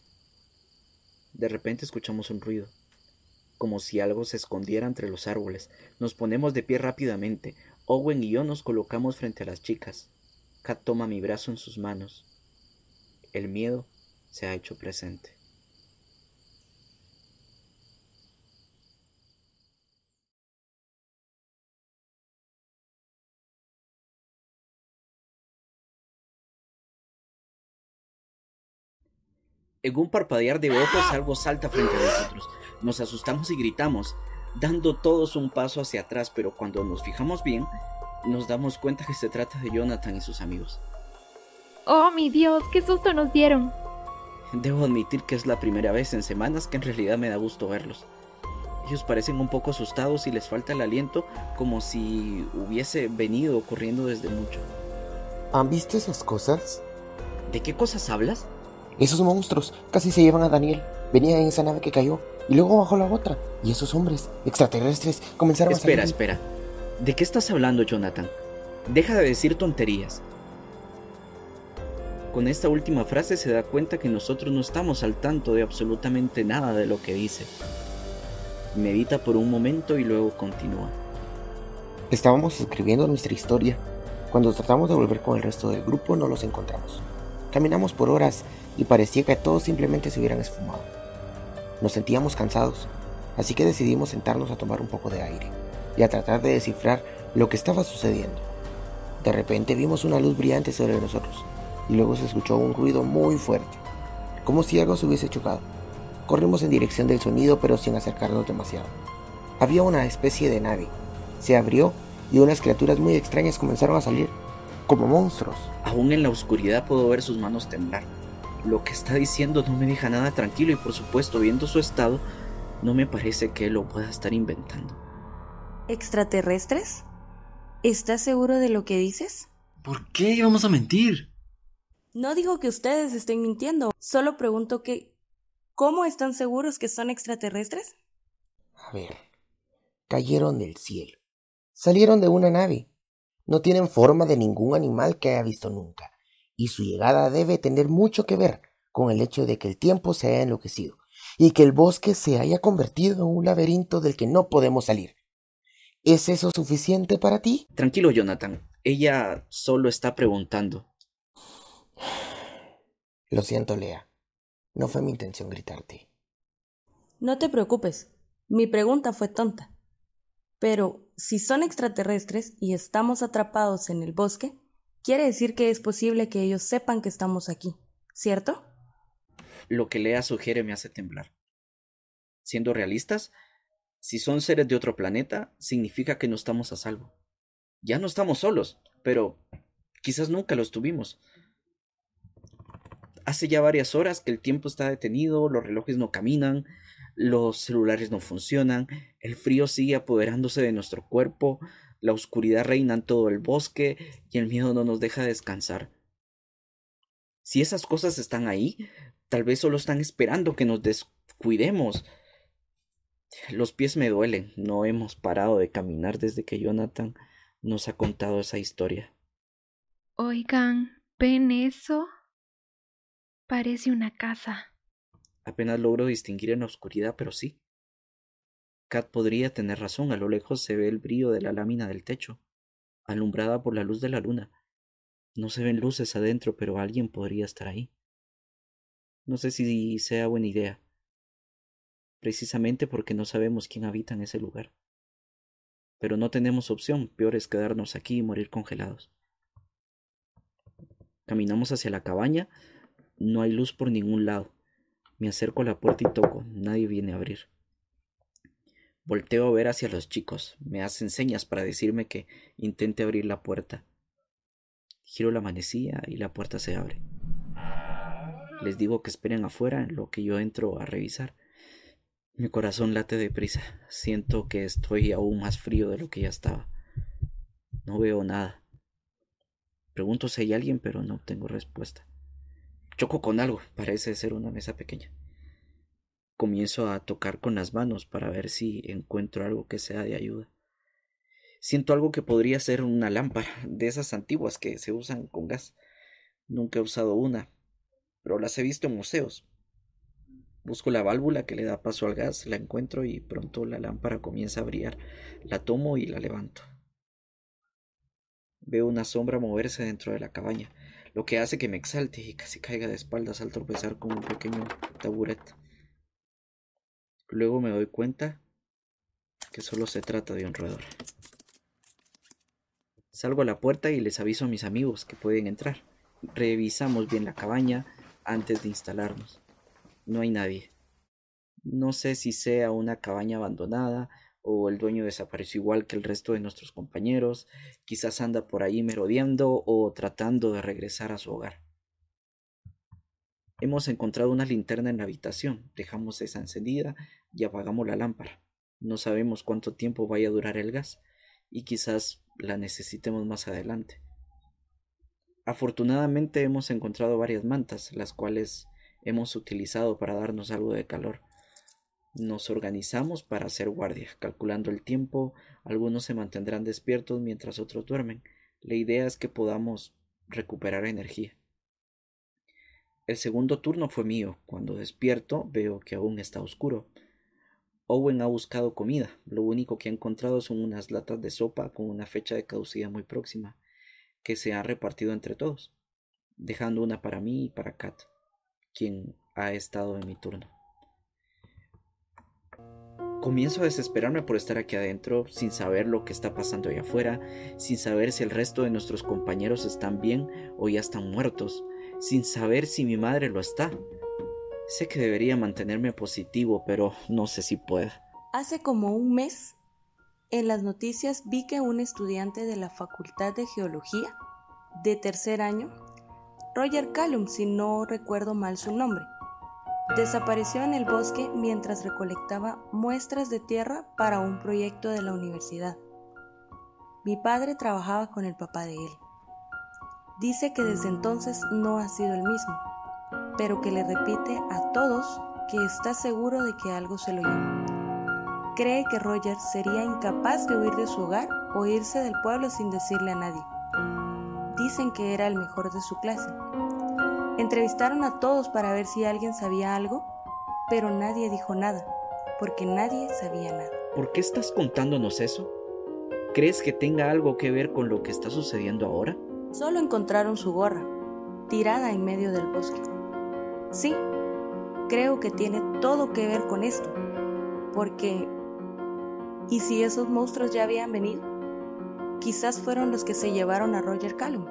De repente escuchamos un ruido, como si algo se escondiera entre los árboles. Nos ponemos de pie rápidamente. Owen y yo nos colocamos frente a las chicas. Kat toma mi brazo en sus manos. El miedo se ha hecho presente. En un parpadear de ojos algo salta frente a nosotros. Nos asustamos y gritamos, dando todos un paso hacia atrás, pero cuando nos fijamos bien, nos damos cuenta que se trata de Jonathan y sus amigos. ¡Oh, mi Dios! ¡Qué susto nos dieron! Debo admitir que es la primera vez en semanas que en realidad me da gusto verlos. Ellos parecen un poco asustados y les falta el aliento como si hubiese venido ocurriendo desde mucho. ¿Han visto esas cosas? ¿De qué cosas hablas? Esos monstruos casi se llevan a Daniel. Venían en esa nave que cayó y luego bajó la otra. Y esos hombres extraterrestres comenzaron espera, a Espera, espera. ¿De qué estás hablando, Jonathan? Deja de decir tonterías. Con esta última frase se da cuenta que nosotros no estamos al tanto de absolutamente nada de lo que dice. Medita por un momento y luego continúa. Estábamos escribiendo nuestra historia. Cuando tratamos de volver con el resto del grupo no los encontramos. Caminamos por horas y parecía que todos simplemente se hubieran esfumado. Nos sentíamos cansados, así que decidimos sentarnos a tomar un poco de aire y a tratar de descifrar lo que estaba sucediendo. De repente vimos una luz brillante sobre nosotros y luego se escuchó un ruido muy fuerte, como si algo se hubiese chocado. Corrimos en dirección del sonido pero sin acercarnos demasiado. Había una especie de nave. Se abrió y unas criaturas muy extrañas comenzaron a salir como monstruos. Aún en la oscuridad puedo ver sus manos temblar. Lo que está diciendo no me deja nada tranquilo y por supuesto, viendo su estado, no me parece que lo pueda estar inventando. ¿Extraterrestres? ¿Estás seguro de lo que dices? ¿Por qué íbamos a mentir? No digo que ustedes estén mintiendo, solo pregunto que ¿cómo están seguros que son extraterrestres? A ver, cayeron del cielo. Salieron de una nave no tienen forma de ningún animal que haya visto nunca, y su llegada debe tener mucho que ver con el hecho de que el tiempo se haya enloquecido y que el bosque se haya convertido en un laberinto del que no podemos salir. ¿Es eso suficiente para ti? Tranquilo, Jonathan. Ella solo está preguntando. Lo siento, Lea. No fue mi intención gritarte. No te preocupes. Mi pregunta fue tonta. Pero si son extraterrestres y estamos atrapados en el bosque, quiere decir que es posible que ellos sepan que estamos aquí, ¿cierto? Lo que Lea sugiere me hace temblar. Siendo realistas, si son seres de otro planeta, significa que no estamos a salvo. Ya no estamos solos, pero quizás nunca lo estuvimos. Hace ya varias horas que el tiempo está detenido, los relojes no caminan, los celulares no funcionan, el frío sigue apoderándose de nuestro cuerpo, la oscuridad reina en todo el bosque y el miedo no nos deja descansar. Si esas cosas están ahí, tal vez solo están esperando que nos descuidemos. Los pies me duelen, no hemos parado de caminar desde que Jonathan nos ha contado esa historia. Oigan, ¿ven eso? Parece una casa. Apenas logro distinguir en la oscuridad, pero sí. Kat podría tener razón. A lo lejos se ve el brillo de la lámina del techo, alumbrada por la luz de la luna. No se ven luces adentro, pero alguien podría estar ahí. No sé si sea buena idea, precisamente porque no sabemos quién habita en ese lugar. Pero no tenemos opción, peor es quedarnos aquí y morir congelados. Caminamos hacia la cabaña, no hay luz por ningún lado. Me acerco a la puerta y toco, nadie viene a abrir. Volteo a ver hacia los chicos, me hacen señas para decirme que intente abrir la puerta. Giro la manecilla y la puerta se abre. Les digo que esperen afuera en lo que yo entro a revisar. Mi corazón late deprisa. Siento que estoy aún más frío de lo que ya estaba. No veo nada. Pregunto si hay alguien, pero no obtengo respuesta. Choco con algo. Parece ser una mesa pequeña. Comienzo a tocar con las manos para ver si encuentro algo que sea de ayuda. Siento algo que podría ser una lámpara, [laughs] de esas antiguas que se usan con gas. Nunca he usado una, pero las he visto en museos. Busco la válvula que le da paso al gas, la encuentro y pronto la lámpara comienza a brillar. La tomo y la levanto. Veo una sombra moverse dentro de la cabaña, lo que hace que me exalte y casi caiga de espaldas al tropezar con un pequeño taburet. Luego me doy cuenta que solo se trata de un roedor. Salgo a la puerta y les aviso a mis amigos que pueden entrar. Revisamos bien la cabaña, antes de instalarnos. No hay nadie. No sé si sea una cabaña abandonada o el dueño desapareció igual que el resto de nuestros compañeros, quizás anda por ahí merodeando o tratando de regresar a su hogar. Hemos encontrado una linterna en la habitación, dejamos esa encendida y apagamos la lámpara. No sabemos cuánto tiempo vaya a durar el gas y quizás la necesitemos más adelante. Afortunadamente hemos encontrado varias mantas, las cuales hemos utilizado para darnos algo de calor. Nos organizamos para hacer guardia, calculando el tiempo, algunos se mantendrán despiertos mientras otros duermen. La idea es que podamos recuperar energía. El segundo turno fue mío. Cuando despierto veo que aún está oscuro. Owen ha buscado comida. Lo único que ha encontrado son unas latas de sopa con una fecha de caducidad muy próxima que se han repartido entre todos, dejando una para mí y para Kat, quien ha estado en mi turno. Comienzo a desesperarme por estar aquí adentro sin saber lo que está pasando allá afuera, sin saber si el resto de nuestros compañeros están bien o ya están muertos, sin saber si mi madre lo está. Sé que debería mantenerme positivo, pero no sé si pueda. Hace como un mes en las noticias vi que un estudiante de la Facultad de Geología de tercer año, Roger Callum, si no recuerdo mal su nombre, desapareció en el bosque mientras recolectaba muestras de tierra para un proyecto de la universidad. Mi padre trabajaba con el papá de él. Dice que desde entonces no ha sido el mismo, pero que le repite a todos que está seguro de que algo se lo llevó cree que Roger sería incapaz de huir de su hogar o irse del pueblo sin decirle a nadie. Dicen que era el mejor de su clase. Entrevistaron a todos para ver si alguien sabía algo, pero nadie dijo nada, porque nadie sabía nada. ¿Por qué estás contándonos eso? ¿Crees que tenga algo que ver con lo que está sucediendo ahora? Solo encontraron su gorra, tirada en medio del bosque. Sí, creo que tiene todo que ver con esto, porque ¿Y si esos monstruos ya habían venido? Quizás fueron los que se llevaron a Roger Callum.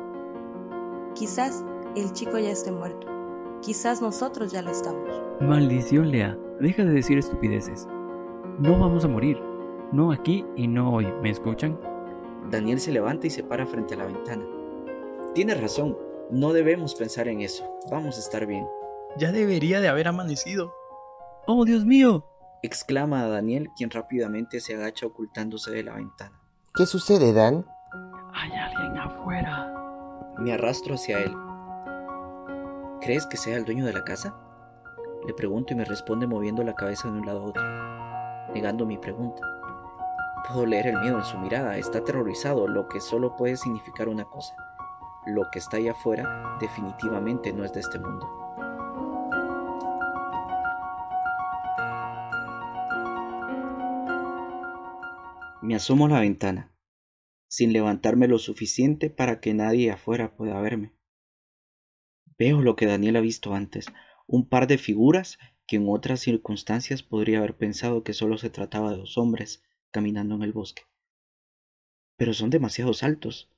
Quizás el chico ya esté muerto. Quizás nosotros ya lo estamos. Maldición, Lea. Deja de decir estupideces. No vamos a morir. No aquí y no hoy. ¿Me escuchan? Daniel se levanta y se para frente a la ventana. Tienes razón. No debemos pensar en eso. Vamos a estar bien. Ya debería de haber amanecido. ¡Oh, Dios mío! exclama a Daniel, quien rápidamente se agacha ocultándose de la ventana. ¿Qué sucede, Dan? Hay alguien afuera. Me arrastro hacia él. ¿Crees que sea el dueño de la casa? Le pregunto y me responde moviendo la cabeza de un lado a otro, negando mi pregunta. Puedo leer el miedo en su mirada, está aterrorizado, lo que solo puede significar una cosa. Lo que está allá afuera definitivamente no es de este mundo. Me asomo a la ventana, sin levantarme lo suficiente para que nadie afuera pueda verme. Veo lo que Daniel ha visto antes, un par de figuras que en otras circunstancias podría haber pensado que solo se trataba de dos hombres caminando en el bosque. Pero son demasiado altos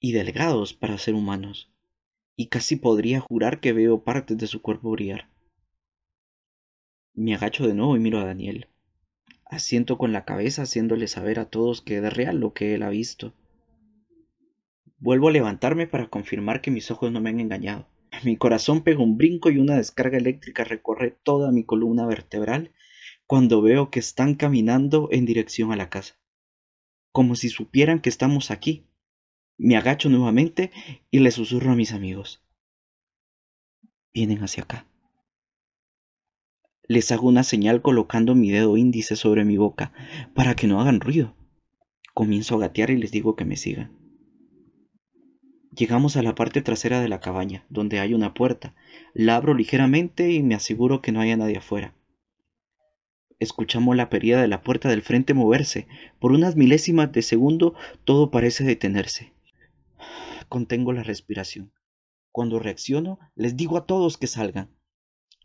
y delgados para ser humanos, y casi podría jurar que veo partes de su cuerpo brillar. Me agacho de nuevo y miro a Daniel. Asiento con la cabeza haciéndole saber a todos que es real lo que él ha visto. Vuelvo a levantarme para confirmar que mis ojos no me han engañado. Mi corazón pega un brinco y una descarga eléctrica recorre toda mi columna vertebral cuando veo que están caminando en dirección a la casa. Como si supieran que estamos aquí. Me agacho nuevamente y le susurro a mis amigos. Vienen hacia acá. Les hago una señal colocando mi dedo índice sobre mi boca para que no hagan ruido. Comienzo a gatear y les digo que me sigan. Llegamos a la parte trasera de la cabaña, donde hay una puerta. La abro ligeramente y me aseguro que no haya nadie afuera. Escuchamos la perilla de la puerta del frente moverse. Por unas milésimas de segundo todo parece detenerse. Contengo la respiración. Cuando reacciono, les digo a todos que salgan.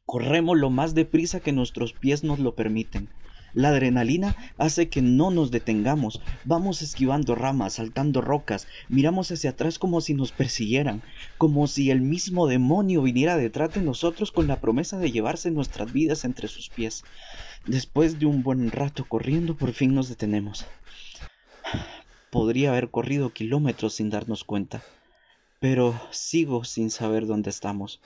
Corremos lo más deprisa que nuestros pies nos lo permiten. La adrenalina hace que no nos detengamos. Vamos esquivando ramas, saltando rocas, miramos hacia atrás como si nos persiguieran, como si el mismo demonio viniera detrás de nosotros con la promesa de llevarse nuestras vidas entre sus pies. Después de un buen rato corriendo, por fin nos detenemos. Podría haber corrido kilómetros sin darnos cuenta, pero sigo sin saber dónde estamos.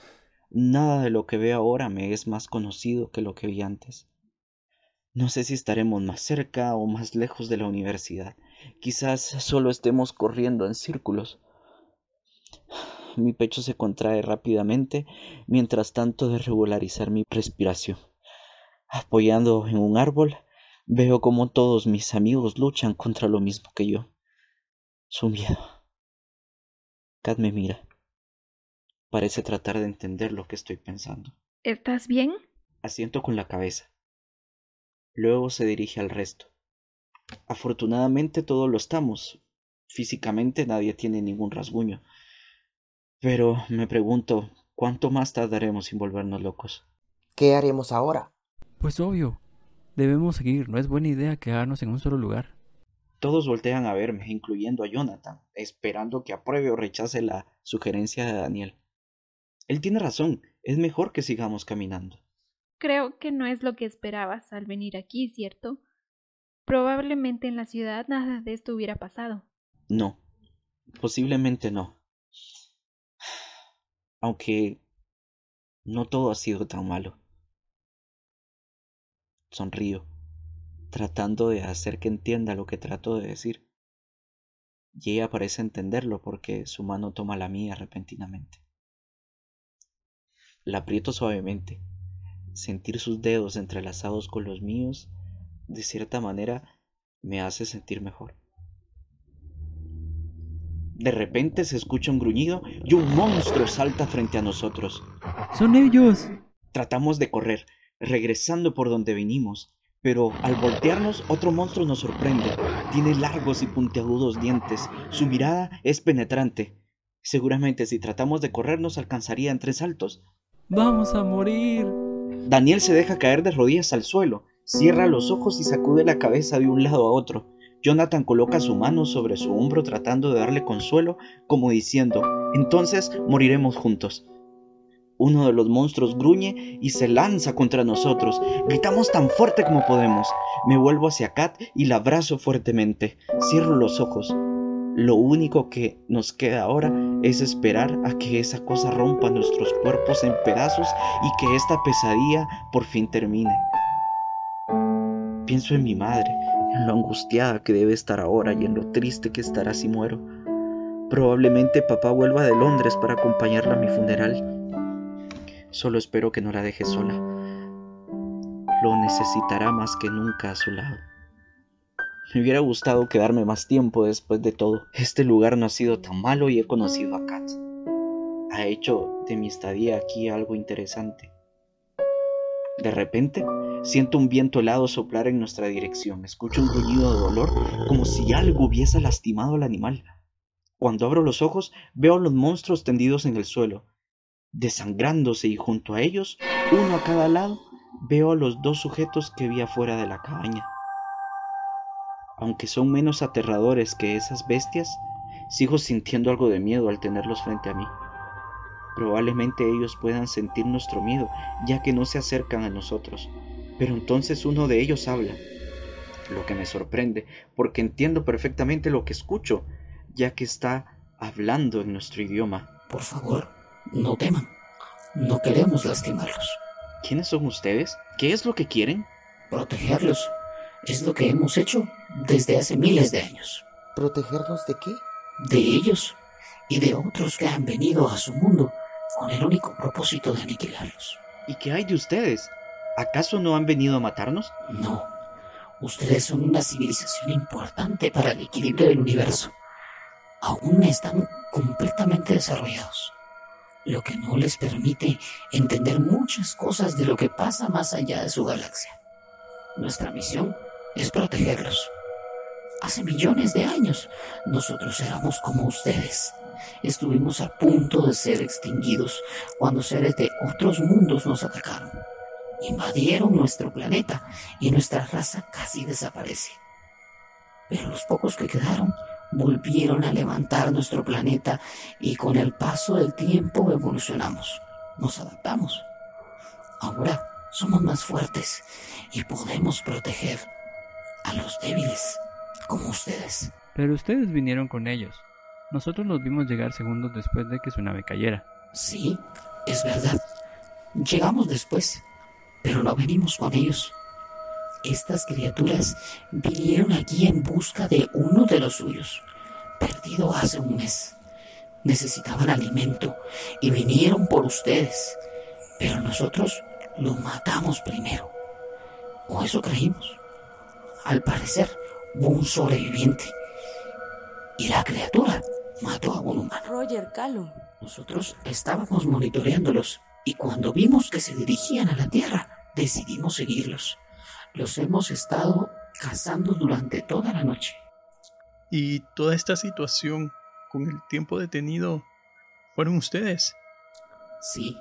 Nada de lo que veo ahora me es más conocido que lo que vi antes. No sé si estaremos más cerca o más lejos de la universidad. Quizás solo estemos corriendo en círculos. [sighs] Mi pecho se contrae rápidamente mientras tanto de regularizar mi respiración. Apoyando en un árbol, veo como todos mis amigos luchan contra lo mismo que yo. Su miedo. Kat me mira. Parece tratar de entender lo que estoy pensando. ¿Estás bien? Asiento con la cabeza. Luego se dirige al resto. Afortunadamente todos lo estamos. Físicamente nadie tiene ningún rasguño. Pero me pregunto, ¿cuánto más tardaremos sin volvernos locos? ¿Qué haremos ahora? Pues obvio. Debemos seguir. No es buena idea quedarnos en un solo lugar. Todos voltean a verme, incluyendo a Jonathan, esperando que apruebe o rechace la sugerencia de Daniel. Él tiene razón, es mejor que sigamos caminando. Creo que no es lo que esperabas al venir aquí, ¿cierto? Probablemente en la ciudad nada de esto hubiera pasado. No, posiblemente no. Aunque no todo ha sido tan malo. Sonrío, tratando de hacer que entienda lo que trato de decir. Y ella parece entenderlo porque su mano toma la mía repentinamente. La aprieto suavemente. Sentir sus dedos entrelazados con los míos, de cierta manera, me hace sentir mejor. De repente se escucha un gruñido y un monstruo salta frente a nosotros. ¡Son ellos! Tratamos de correr, regresando por donde vinimos, pero al voltearnos otro monstruo nos sorprende. Tiene largos y puntiagudos dientes. Su mirada es penetrante. Seguramente si tratamos de correr nos alcanzaría en tres saltos, Vamos a morir. Daniel se deja caer de rodillas al suelo, cierra los ojos y sacude la cabeza de un lado a otro. Jonathan coloca su mano sobre su hombro tratando de darle consuelo, como diciendo, entonces moriremos juntos. Uno de los monstruos gruñe y se lanza contra nosotros. Gritamos tan fuerte como podemos. Me vuelvo hacia Kat y la abrazo fuertemente. Cierro los ojos. Lo único que nos queda ahora es esperar a que esa cosa rompa nuestros cuerpos en pedazos y que esta pesadilla por fin termine. Pienso en mi madre, en lo angustiada que debe estar ahora y en lo triste que estará si muero. Probablemente papá vuelva de Londres para acompañarla a mi funeral. Solo espero que no la deje sola. Lo necesitará más que nunca a su lado. Me hubiera gustado quedarme más tiempo después de todo. Este lugar no ha sido tan malo y he conocido a Kat. Ha hecho de mi estadía aquí algo interesante. De repente, Siento un viento helado soplar en nuestra dirección. Escucho un gruñido de dolor como si algo hubiese lastimado al animal. Cuando abro los ojos, veo a los monstruos tendidos en el suelo, desangrándose y junto a ellos, uno a cada lado, veo a los dos sujetos que vi afuera de la cabaña. Aunque son menos aterradores que esas bestias, sigo sintiendo algo de miedo al tenerlos frente a mí. Probablemente ellos puedan sentir nuestro miedo, ya que no se acercan a nosotros. Pero entonces uno de ellos habla, lo que me sorprende, porque entiendo perfectamente lo que escucho, ya que está hablando en nuestro idioma. Por favor, no teman. No queremos lastimarlos. ¿Quiénes son ustedes? ¿Qué es lo que quieren? Protegerlos. Es lo que hemos hecho desde hace miles de años. ¿Protegerlos de qué? De ellos y de otros que han venido a su mundo con el único propósito de aniquilarlos. ¿Y qué hay de ustedes? ¿Acaso no han venido a matarnos? No. Ustedes son una civilización importante para el equilibrio del universo. Aún están completamente desarrollados lo que no les permite entender muchas cosas de lo que pasa más allá de su galaxia. Nuestra misión es protegerlos. Hace millones de años nosotros éramos como ustedes. Estuvimos a punto de ser extinguidos cuando seres de otros mundos nos atacaron. Invadieron nuestro planeta y nuestra raza casi desaparece. Pero los pocos que quedaron volvieron a levantar nuestro planeta y con el paso del tiempo evolucionamos, nos adaptamos. Ahora somos más fuertes y podemos proteger a los débiles como ustedes. Pero ustedes vinieron con ellos. Nosotros los vimos llegar segundos después de que su nave cayera. Sí, es verdad. Llegamos después, pero no venimos con ellos. Estas criaturas vinieron aquí en busca de uno de los suyos, perdido hace un mes. Necesitaban alimento y vinieron por ustedes, pero nosotros lo matamos primero. O eso creímos. Al parecer, hubo un sobreviviente. Y la criatura mató a un humano. Roger Callum. Nosotros estábamos monitoreándolos y cuando vimos que se dirigían a la Tierra, decidimos seguirlos. Los hemos estado cazando durante toda la noche. Y toda esta situación, con el tiempo detenido, fueron ustedes. Sí,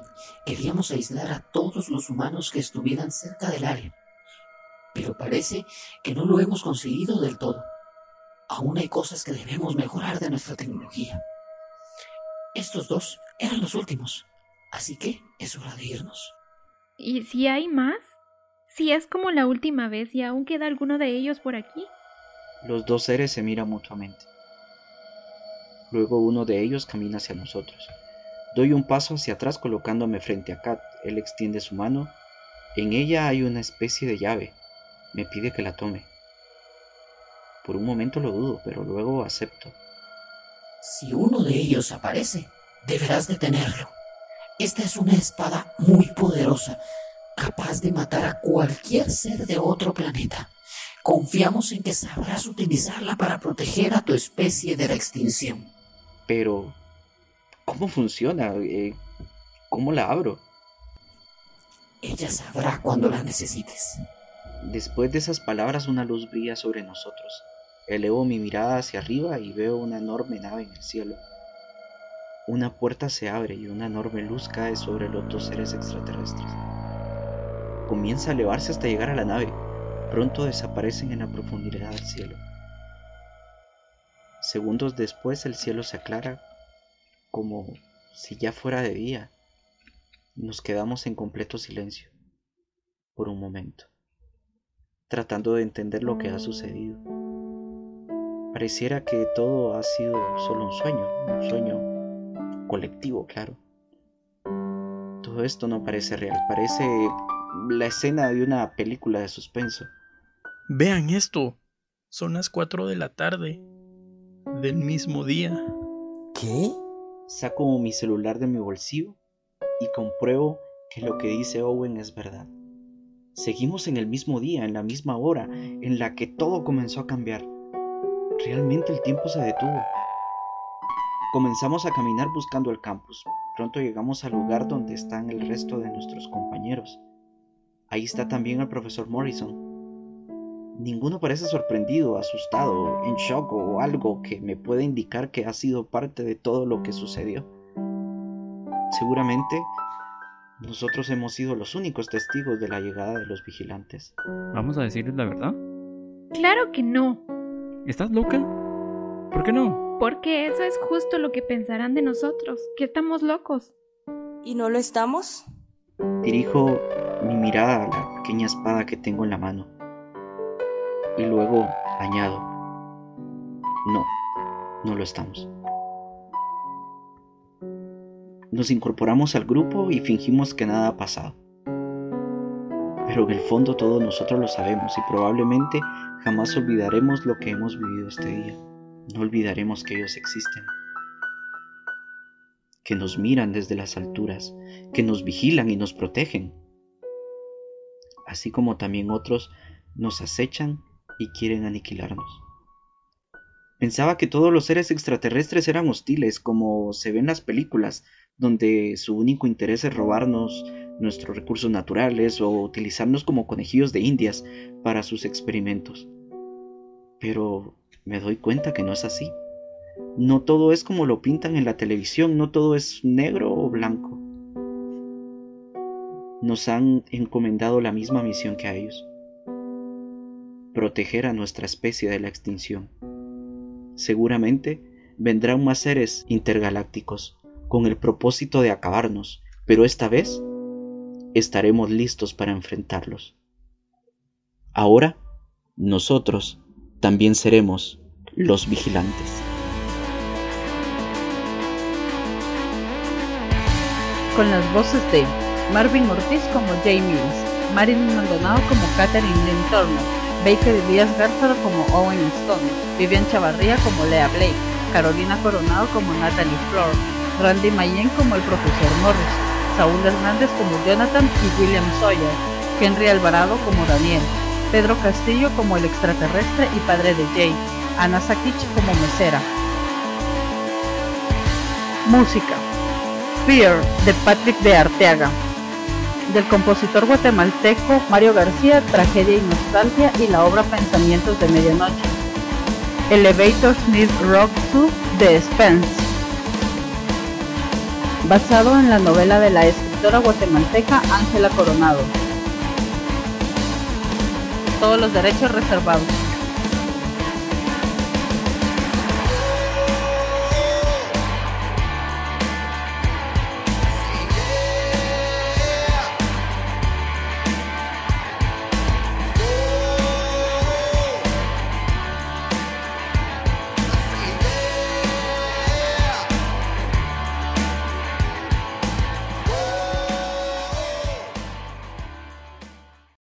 queríamos aislar a todos los humanos que estuvieran cerca del área. Pero parece que no lo hemos conseguido del todo. Aún hay cosas que debemos mejorar de nuestra tecnología. Estos dos eran los últimos, así que es hora de irnos. ¿Y si hay más? Si es como la última vez y aún queda alguno de ellos por aquí. Los dos seres se miran mutuamente. Luego uno de ellos camina hacia nosotros. Doy un paso hacia atrás colocándome frente a Kat. Él extiende su mano. En ella hay una especie de llave. Me pide que la tome. Por un momento lo dudo, pero luego acepto. Si uno de ellos aparece, deberás detenerlo. Esta es una espada muy poderosa capaz de matar a cualquier ser de otro planeta. Confiamos en que sabrás utilizarla para proteger a tu especie de la extinción. Pero, ¿cómo funciona? Eh, ¿Cómo la abro? Ella sabrá cuando la necesites. Después de esas palabras una luz brilla sobre nosotros. Elevo mi mirada hacia arriba y veo una enorme nave en el cielo. Una puerta se abre y una enorme luz cae sobre los dos seres extraterrestres comienza a elevarse hasta llegar a la nave. Pronto desaparecen en la profundidad del cielo. Segundos después el cielo se aclara como si ya fuera de día. Nos quedamos en completo silencio por un momento, tratando de entender lo que ha sucedido. Pareciera que todo ha sido solo un sueño, un sueño colectivo, claro. Todo esto no parece real, parece la escena de una película de suspenso. Vean esto. Son las 4 de la tarde del mismo día. ¿Qué? Saco mi celular de mi bolsillo y compruebo que lo que dice Owen es verdad. Seguimos en el mismo día, en la misma hora, en la que todo comenzó a cambiar. Realmente el tiempo se detuvo. Comenzamos a caminar buscando el campus. Pronto llegamos al lugar donde están el resto de nuestros compañeros. Ahí está también el profesor Morrison. Ninguno parece sorprendido, asustado, en shock o algo que me pueda indicar que ha sido parte de todo lo que sucedió. Seguramente nosotros hemos sido los únicos testigos de la llegada de los vigilantes. ¿Vamos a decirles la verdad? Claro que no. ¿Estás loca? ¿Por qué no? Porque eso es justo lo que pensarán de nosotros, que estamos locos. ¿Y no lo estamos? Dirijo mi mirada a la pequeña espada que tengo en la mano. Y luego añado, no, no lo estamos. Nos incorporamos al grupo y fingimos que nada ha pasado. Pero en el fondo todos nosotros lo sabemos y probablemente jamás olvidaremos lo que hemos vivido este día. No olvidaremos que ellos existen. Que nos miran desde las alturas, que nos vigilan y nos protegen. Así como también otros nos acechan y quieren aniquilarnos. Pensaba que todos los seres extraterrestres eran hostiles, como se ve en las películas, donde su único interés es robarnos nuestros recursos naturales o utilizarnos como conejillos de indias para sus experimentos. Pero me doy cuenta que no es así. No todo es como lo pintan en la televisión, no todo es negro o blanco. Nos han encomendado la misma misión que a ellos. Proteger a nuestra especie de la extinción. Seguramente vendrán más seres intergalácticos con el propósito de acabarnos, pero esta vez estaremos listos para enfrentarlos. Ahora, nosotros también seremos los vigilantes. Con las voces de Marvin Ortiz como Jay Mills, Marilyn Maldonado como Catherine Lynn Turner, Baker Díaz Garzaro como Owen Stone, Vivian Chavarría como Lea Blake, Carolina Coronado como Natalie Flor, Randy Mayen como el profesor Morris, Saúl Hernández como Jonathan y William Sawyer, Henry Alvarado como Daniel, Pedro Castillo como el extraterrestre y padre de Jay, Ana Sakich como mesera. Música. Fear de Patrick de Arteaga. Del compositor guatemalteco Mario García, Tragedia y Nostalgia y la obra Pensamientos de Medianoche. Elevator Smith Rock 2 de Spence. Basado en la novela de la escritora guatemalteca Ángela Coronado. Todos los derechos reservados.